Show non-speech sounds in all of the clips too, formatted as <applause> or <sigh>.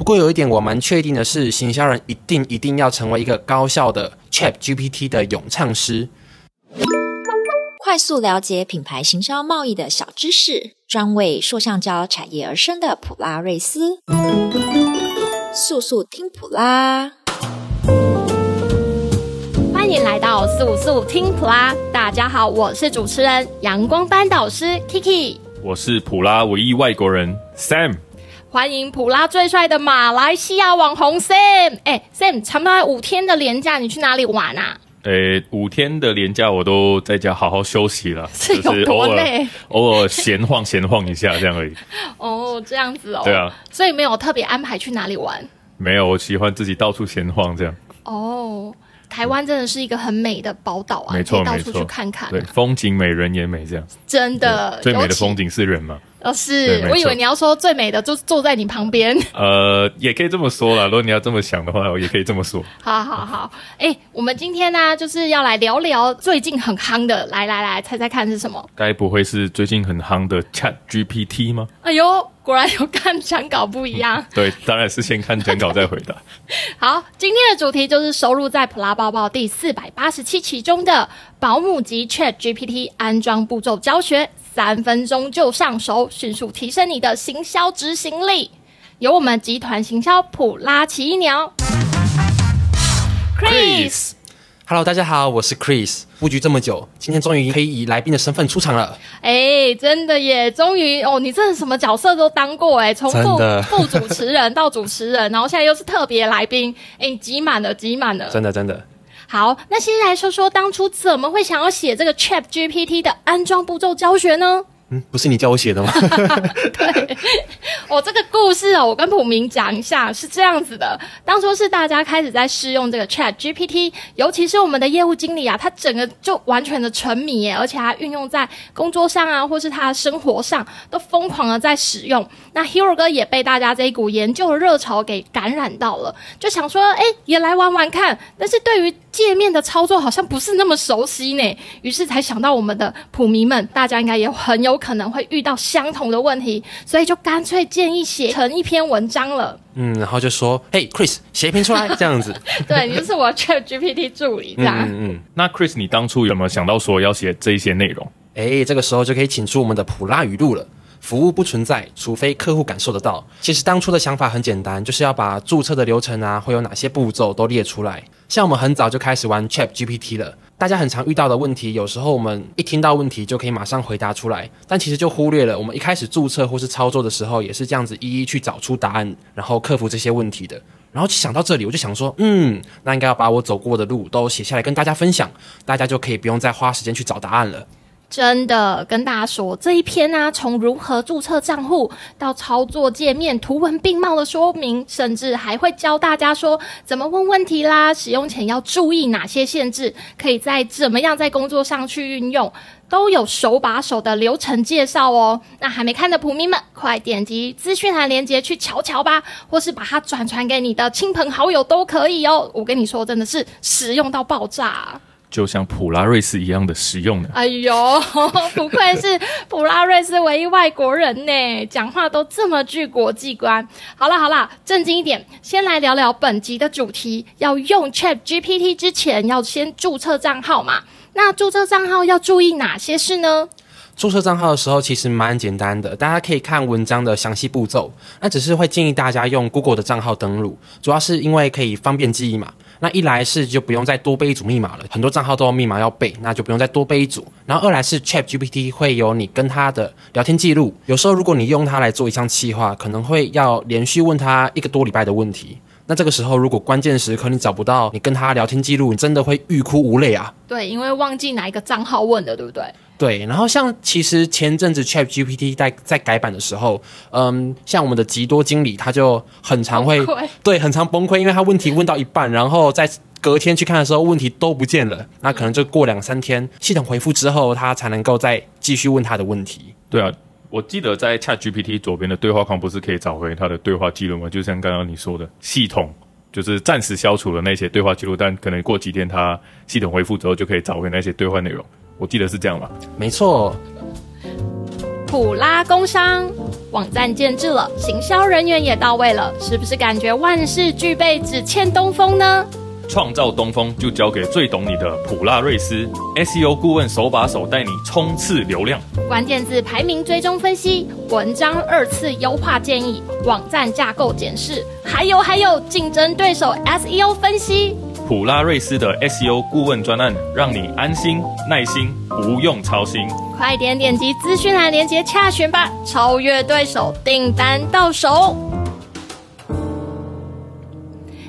不过有一点我蛮确定的是，行销人一定一定要成为一个高效的 ChatGPT 的咏唱师。快速了解品牌行销贸易的小知识，专为塑橡胶产业而生的普拉瑞斯，速速听普拉。欢迎来到速速听普拉，大家好，我是主持人阳光班导师 Kiki，我是普拉唯一外国人 Sam，欢迎普拉最帅的马来西亚网红 Sam。哎，Sam，差不多五天的连假，你去哪里玩啊？诶，五天的连假我都在家好好休息了，<laughs> 是有多累？偶 <laughs> 尔偶尔闲晃闲晃一下这样而已。<laughs> 哦，这样子哦。对啊。所以没有特别安排去哪里玩？没有，我喜欢自己到处闲晃这样。哦。台湾真的是一个很美的宝岛啊，没错，到处去看看，啊。对，风景美，人也美，这样。真的，最美的风景是人嘛？哦，是我以为你要说最美的就坐在你旁边。<laughs> 呃，也可以这么说啦。如果你要这么想的话，我也可以这么说。好好好，哎、欸，我们今天呢、啊，就是要来聊聊最近很夯的，来来来，猜猜看是什么？该不会是最近很夯的 Chat GPT 吗？哎呦！果然有看讲稿不一样，<laughs> 对，当然是先看讲稿再回答。<laughs> 好，今天的主题就是收录在普拉包包第四百八十七期中的保姆级 Chat GPT 安装步骤教学，三分钟就上手，迅速提升你的行销执行力。有我们集团行销普拉奇鸟，Chris。Hello，大家好，我是 Chris。布局这么久，今天终于可以以来宾的身份出场了。哎、欸，真的耶！终于哦，你真的什么角色都当过哎，从副副主持人到主持人，然后现在又是特别来宾，哎、欸，挤满了，挤满了。真的，真的。好，那现在来说说当初怎么会想要写这个 Chat GPT 的安装步骤教学呢？嗯，不是你叫我写的吗？<laughs> 对，我这个故事哦，我跟普明讲一下，是这样子的。当初是大家开始在试用这个 Chat GPT，尤其是我们的业务经理啊，他整个就完全的沉迷耶，而且他运用在工作上啊，或是他的生活上，都疯狂的在使用。那 Hero 哥也被大家这一股研究的热潮给感染到了，就想说，哎，也来玩玩看。但是对于界面的操作好像不是那么熟悉呢，于是才想到我们的普迷们，大家应该也很有可能会遇到相同的问题，所以就干脆建议写成一篇文章了。嗯，然后就说：“嘿，Chris，写一篇出来，这样子。<laughs> ”对，你就是我 ChatGPT 助理，这样。嗯嗯。那 Chris，你当初有没有想到说要写这一些内容？哎，这个时候就可以请出我们的普拉语录了。服务不存在，除非客户感受得到。其实当初的想法很简单，就是要把注册的流程啊，会有哪些步骤都列出来。像我们很早就开始玩 ChatGPT 了，大家很常遇到的问题，有时候我们一听到问题就可以马上回答出来，但其实就忽略了我们一开始注册或是操作的时候，也是这样子一一去找出答案，然后克服这些问题的。然后想到这里，我就想说，嗯，那应该要把我走过的路都写下来跟大家分享，大家就可以不用再花时间去找答案了。真的跟大家说，这一篇呢、从如何注册账户到操作界面图文并茂的说明，甚至还会教大家说怎么问问题啦，使用前要注意哪些限制，可以在怎么样在工作上去运用，都有手把手的流程介绍哦。那还没看的普迷们，快点击资讯栏链接去瞧瞧吧，或是把它转传给你的亲朋好友都可以哦。我跟你说，真的是实用到爆炸。就像普拉瑞斯一样的实用呢。哎呦，<laughs> 不愧是普拉瑞斯唯一外国人呢，讲话都这么具国际观。好了好了，正经一点，先来聊聊本集的主题。要用 Chat GPT 之前，要先注册账号嘛？那注册账号要注意哪些事呢？注册账号的时候其实蛮简单的，大家可以看文章的详细步骤。那只是会建议大家用 Google 的账号登录，主要是因为可以方便记忆嘛。那一来是就不用再多背一组密码了，很多账号都有密码要背，那就不用再多背一组。然后二来是 ChatGPT 会有你跟他的聊天记录，有时候如果你用它来做一项企划，可能会要连续问他一个多礼拜的问题。那这个时候如果关键时刻你找不到你跟他聊天记录，你真的会欲哭无泪啊！对，因为忘记哪一个账号问的，对不对？对，然后像其实前阵子 ChatGPT 在在改版的时候，嗯，像我们的极多经理他就很常会对很常崩溃，因为他问题问到一半，然后在隔天去看的时候问题都不见了，那可能就过两三天系统回复之后，他才能够再继续问他的问题。对啊，我记得在 ChatGPT 左边的对话框不是可以找回他的对话记录吗？就像刚刚你说的，系统就是暂时消除了那些对话记录，但可能过几天他系统恢复之后就可以找回那些对话内容。我记得是这样吧？没错。普拉工商网站建制了，行销人员也到位了，是不是感觉万事俱备，只欠东风呢？创造东风就交给最懂你的普拉瑞斯 SEO 顾问，手把手带你冲刺流量。关键字排名追踪分析，文章二次优化建议，网站架构检视，还有还有竞争对手 SEO 分析。普拉瑞斯的 SEO 顾问专案，让你安心耐心，不用操心。快点点击资讯栏链接洽询吧，超越对手，订单到手。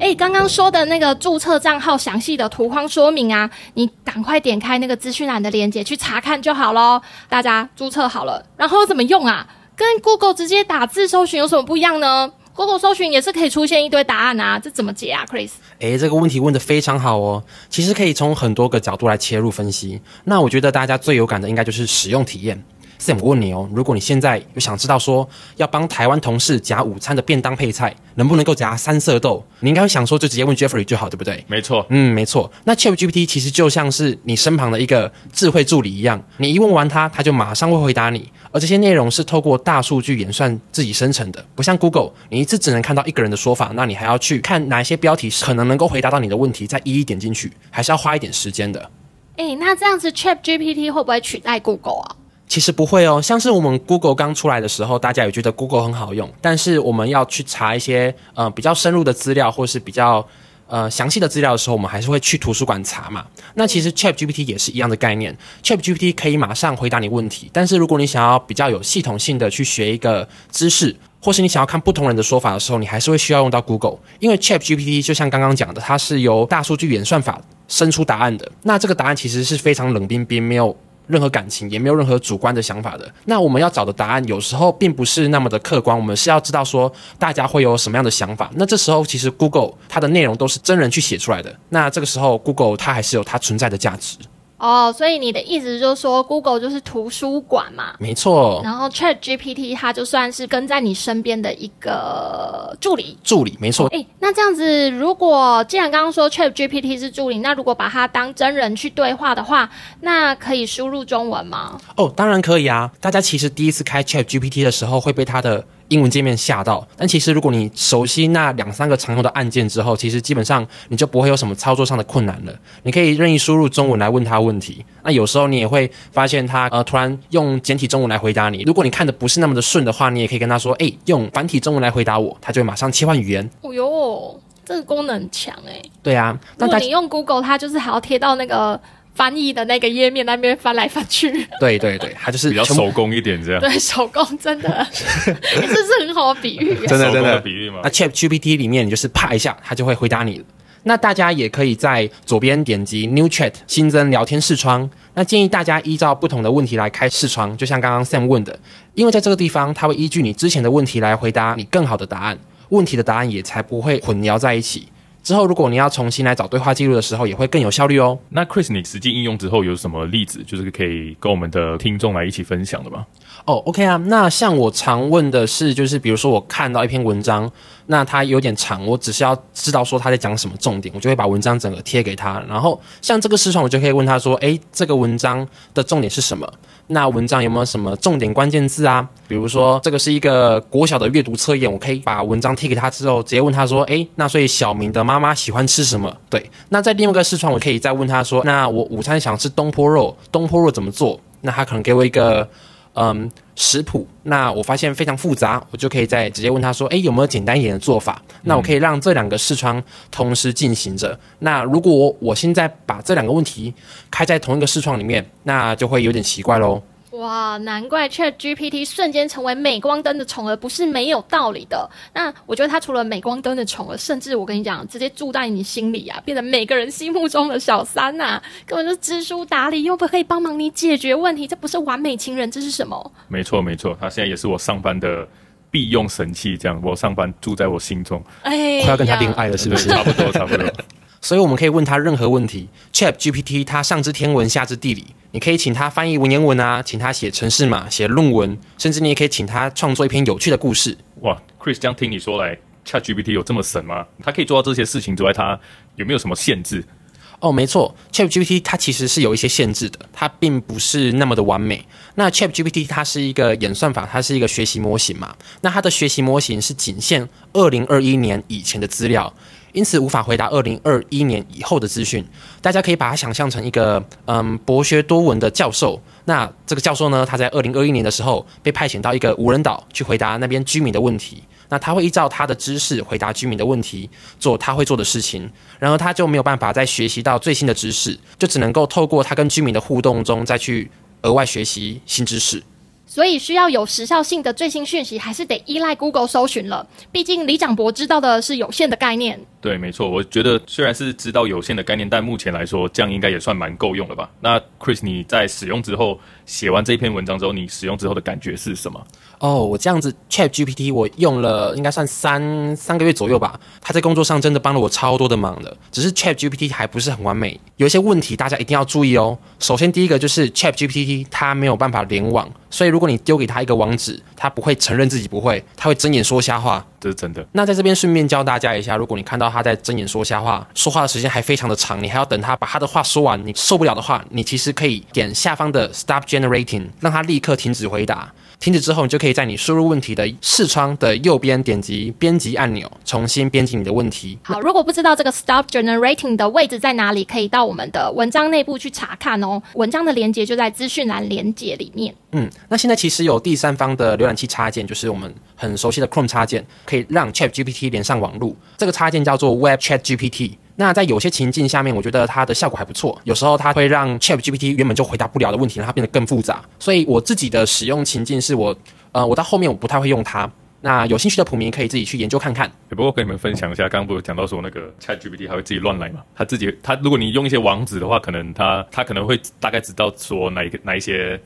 哎，刚刚说的那个注册账号详细的图框说明啊，你赶快点开那个资讯栏的链接去查看就好喽。大家注册好了，然后怎么用啊？跟 Google 直接打字搜寻有什么不一样呢？Google 搜寻也是可以出现一堆答案啊，这怎么解啊，Chris？哎，这个问题问的非常好哦。其实可以从很多个角度来切入分析。那我觉得大家最有感的应该就是使用体验。Sam，我问你哦，如果你现在有想知道说要帮台湾同事夹午餐的便当配菜，能不能够夹三色豆？你应该会想说，就直接问 Jeffrey 就好，对不对？没错，嗯，没错。那 ChatGPT 其实就像是你身旁的一个智慧助理一样，你一问完它，它就马上会回答你。而这些内容是透过大数据演算自己生成的，不像 Google，你一次只能看到一个人的说法，那你还要去看哪一些标题可能能够回答到你的问题，再一一点进去，还是要花一点时间的。诶，那这样子 ChatGPT 会不会取代 Google 啊？其实不会哦，像是我们 Google 刚出来的时候，大家也觉得 Google 很好用，但是我们要去查一些呃比较深入的资料，或是比较呃详细的资料的时候，我们还是会去图书馆查嘛。那其实 ChatGPT 也是一样的概念，ChatGPT 可以马上回答你问题，但是如果你想要比较有系统性的去学一个知识，或是你想要看不同人的说法的时候，你还是会需要用到 Google，因为 ChatGPT 就像刚刚讲的，它是由大数据演算法生出答案的，那这个答案其实是非常冷冰冰，没有。任何感情也没有任何主观的想法的。那我们要找的答案有时候并不是那么的客观，我们是要知道说大家会有什么样的想法。那这时候其实 Google 它的内容都是真人去写出来的。那这个时候 Google 它还是有它存在的价值。哦，所以你的意思就是说，Google 就是图书馆嘛？没错。然后 ChatGPT 它就算是跟在你身边的一个助理。助理，没错。哎，那这样子，如果既然刚刚说 ChatGPT 是助理，那如果把它当真人去对话的话，那可以输入中文吗？哦，当然可以啊。大家其实第一次开 ChatGPT 的时候，会被它的英文界面吓到，但其实如果你熟悉那两三个常用的按键之后，其实基本上你就不会有什么操作上的困难了。你可以任意输入中文来问他问题，那有时候你也会发现他呃突然用简体中文来回答你。如果你看的不是那么的顺的话，你也可以跟他说，哎，用繁体中文来回答我，他就会马上切换语言。哦哟，这个功能很强哎。对啊，那如果你用 Google，它就是还要贴到那个。翻译的那个页面那边翻来翻去，对对对，它就是比较手工一点这样。对，手工真的，<laughs> 这是很好的比喻，<laughs> 真的真的比喻嘛。那 ChatGPT 里面你就是啪一下，它就会回答你了。那大家也可以在左边点击 New Chat 新增聊天视窗。那建议大家依照不同的问题来开视窗，就像刚刚 Sam 问的，因为在这个地方，它会依据你之前的问题来回答你更好的答案，问题的答案也才不会混淆在一起。之后，如果你要重新来找对话记录的时候，也会更有效率哦。那 Chris，你实际应用之后有什么例子，就是可以跟我们的听众来一起分享的吗？哦，OK 啊。那像我常问的是，就是比如说我看到一篇文章，那它有点长，我只是要知道说他在讲什么重点，我就会把文章整个贴给他。然后像这个视窗，我就可以问他说：“诶，这个文章的重点是什么？”那文章有没有什么重点关键字啊？比如说，这个是一个国小的阅读测验，我可以把文章贴给他之后，直接问他说：“诶，那所以小明的妈妈喜欢吃什么？”对。那在另外一个视窗，我可以再问他说：“那我午餐想吃东坡肉，东坡肉怎么做？”那他可能给我一个嗯食谱。那我发现非常复杂，我就可以再直接问他说：“诶，有没有简单一点的做法？”那我可以让这两个视窗同时进行着。那如果我现在把这两个问题开在同一个视窗里面，那就会有点奇怪喽。哇，难怪 ChatGPT 瞬间成为镁光灯的宠儿不是没有道理的。那我觉得它除了镁光灯的宠儿，甚至我跟你讲，直接住在你心里啊，变成每个人心目中的小三呐、啊，根本就知书达理，又不可以帮忙你解决问题，这不是完美情人，这是什么？没错没错，他现在也是我上班的必用神器，这样我上班住在我心中，哎，快要跟他恋爱了，是不是？差不多差不多。<laughs> 所以我们可以问他任何问题，ChatGPT 它上知天文下知地理，你可以请他翻译文言文啊，请他写程式码、写论文，甚至你也可以请他创作一篇有趣的故事。哇，Chris，这样听你说来，ChatGPT 有这么神吗？它可以做到这些事情之外，它有没有什么限制？哦，没错，ChatGPT 它其实是有一些限制的，它并不是那么的完美。那 ChatGPT 它是一个演算法，它是一个学习模型嘛。那它的学习模型是仅限二零二一年以前的资料，因此无法回答二零二一年以后的资讯。大家可以把它想象成一个嗯博学多闻的教授。那这个教授呢，他在二零二一年的时候被派遣到一个无人岛去回答那边居民的问题。那他会依照他的知识回答居民的问题，做他会做的事情，然而他就没有办法再学习到最新的知识，就只能够透过他跟居民的互动中再去额外学习新知识。所以需要有时效性的最新讯息，还是得依赖 Google 搜寻了。毕竟李长博知道的是有限的概念。对，没错。我觉得虽然是知道有限的概念，但目前来说，这样应该也算蛮够用了吧？那 Chris，你在使用之后，写完这篇文章之后，你使用之后的感觉是什么？哦，我这样子 Chat GPT 我用了应该算三三个月左右吧。他在工作上真的帮了我超多的忙的。只是 Chat GPT 还不是很完美，有一些问题大家一定要注意哦。首先第一个就是 Chat GPT 它没有办法联网，所以如果你丢给他一个网址，他不会承认自己不会，他会睁眼说瞎话。这是真的。那在这边顺便教大家一下，如果你看到他在睁眼说瞎话，说话的时间还非常的长，你还要等他把他的话说完，你受不了的话，你其实可以点下方的 Stop Generating，让他立刻停止回答。停止之后，你就可以在你输入问题的视窗的右边点击编辑按钮，重新编辑你的问题。好，如果不知道这个 Stop Generating 的位置在哪里，可以到我们的文章内部去查看哦。文章的连接就在资讯栏连接里面。嗯，那现在其实有第三方的浏览器插件，就是我们很熟悉的 Chrome 插件，可以让 ChatGPT 连上网络。这个插件叫做 Web ChatGPT。那在有些情境下面，我觉得它的效果还不错。有时候它会让 ChatGPT 原本就回答不了的问题，让它变得更复杂。所以我自己的使用情境是我，呃，我到后面我不太会用它。那有兴趣的普民可以自己去研究看看。不过跟你们分享一下，刚刚不是讲到说那个 ChatGPT 它会自己乱来嘛？它自己，它如果你用一些网址的话，可能它它可能会大概知道说哪一个哪一些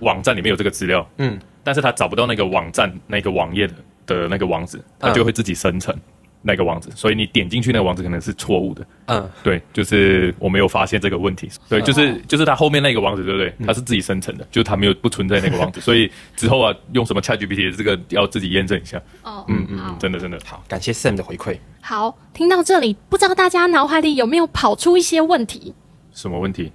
网站里面有这个资料，嗯，但是它找不到那个网站那个网页的的那个网址，它就会自己生成。嗯那个网址，所以你点进去那个网址可能是错误的。嗯，对，就是我没有发现这个问题。对，就是就是它后面那个网址，对不对？它是自己生成的，就是它没有不存在那个网址。所以之后啊，用什么 ChatGPT 这个要自己验证一下。哦，嗯嗯嗯，真的真的好，感谢 Sam 的回馈。好，听到这里，不知道大家脑海里有没有跑出一些问题？什么问题？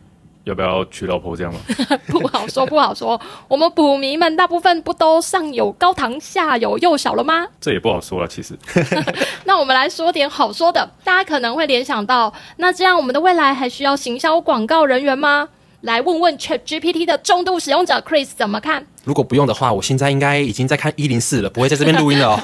要不要娶老婆这样吗？<laughs> 不好说，不好说。我们捕迷们大部分不都上有高堂，下有幼小了吗？<laughs> 这也不好说了，其实。<laughs> 那我们来说点好说的。大家可能会联想到，那这样我们的未来还需要行销广告人员吗？来问问 ChatGPT 的重度使用者 Chris 怎么看？如果不用的话，我现在应该已经在看一零四了，不会在这边录音了哦。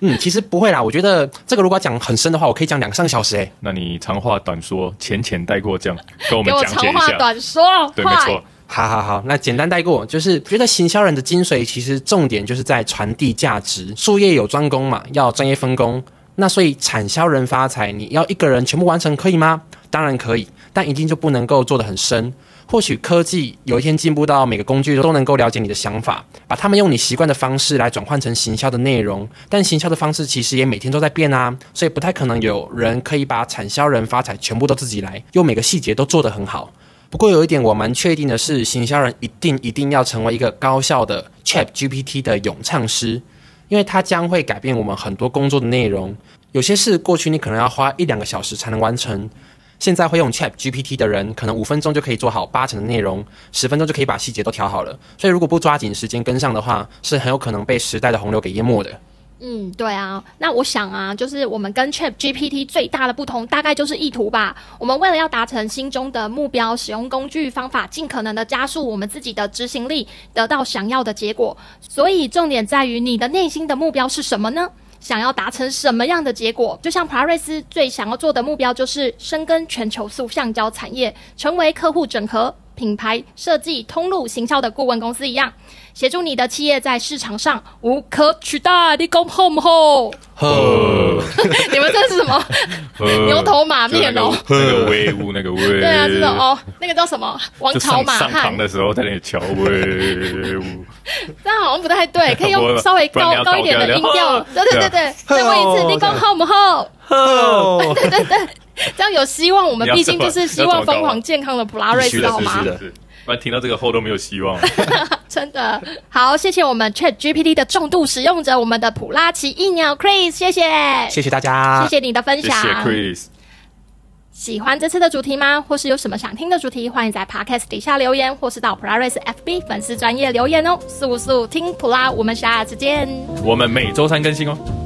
嗯，其实不会啦。我觉得这个如果讲很深的话，我可以讲两三个小时诶。那你长话短说，浅浅带过，这样跟我们讲解一下。给我长话短说，对，没错。好好好，那简单带过，就是觉得行销人的精髓，其实重点就是在传递价值。术业有专攻嘛，要专业分工。那所以产销人发财，你要一个人全部完成可以吗？当然可以，但一定就不能够做得很深。或许科技有一天进步到每个工具都能够了解你的想法，把他们用你习惯的方式来转换成行销的内容。但行销的方式其实也每天都在变啊，所以不太可能有人可以把产销人发财全部都自己来，又每个细节都做得很好。不过有一点我蛮确定的是，行销人一定一定要成为一个高效的 ChatGPT 的咏唱师，因为它将会改变我们很多工作的内容。有些事过去你可能要花一两个小时才能完成。现在会用 Chat GPT 的人，可能五分钟就可以做好八成的内容，十分钟就可以把细节都调好了。所以如果不抓紧时间跟上的话，是很有可能被时代的洪流给淹没的。嗯，对啊。那我想啊，就是我们跟 Chat GPT 最大的不同，大概就是意图吧。我们为了要达成心中的目标，使用工具方法，尽可能的加速我们自己的执行力，得到想要的结果。所以重点在于你的内心的目标是什么呢？想要达成什么样的结果？就像普拉瑞斯最想要做的目标，就是深耕全球塑橡胶产业，成为客户整合、品牌设计、通路行销的顾问公司一样。协助你的企业在市场上无可取代。你讲好不好？呵。<laughs> 你们这是什么？牛头马面哦。那个威武，那个威。对啊，这种哦，那个叫什么？王朝马汉。上堂的时候在那里瞧威武。<laughs> 这样好像不太对，<laughs> 可以用稍微高高一点的音调。对对对对，再问一次，你讲好不好？好。对对对，<laughs> 这样有希望。我们毕竟就是希望疯狂健康的普拉瑞斯，好吗？不然听到这个后都没有希望了。<laughs> 真的好，谢谢我们 Chat GPT 的重度使用者，我们的普拉奇异鸟 Chris，谢谢，谢谢大家，谢谢你的分享，谢谢 Chris。喜欢这次的主题吗？或是有什么想听的主题？欢迎在 Podcast 底下留言，或是到普拉瑞斯 FB 粉丝专业留言哦。速速听普拉，我们下次见。我们每周三更新哦。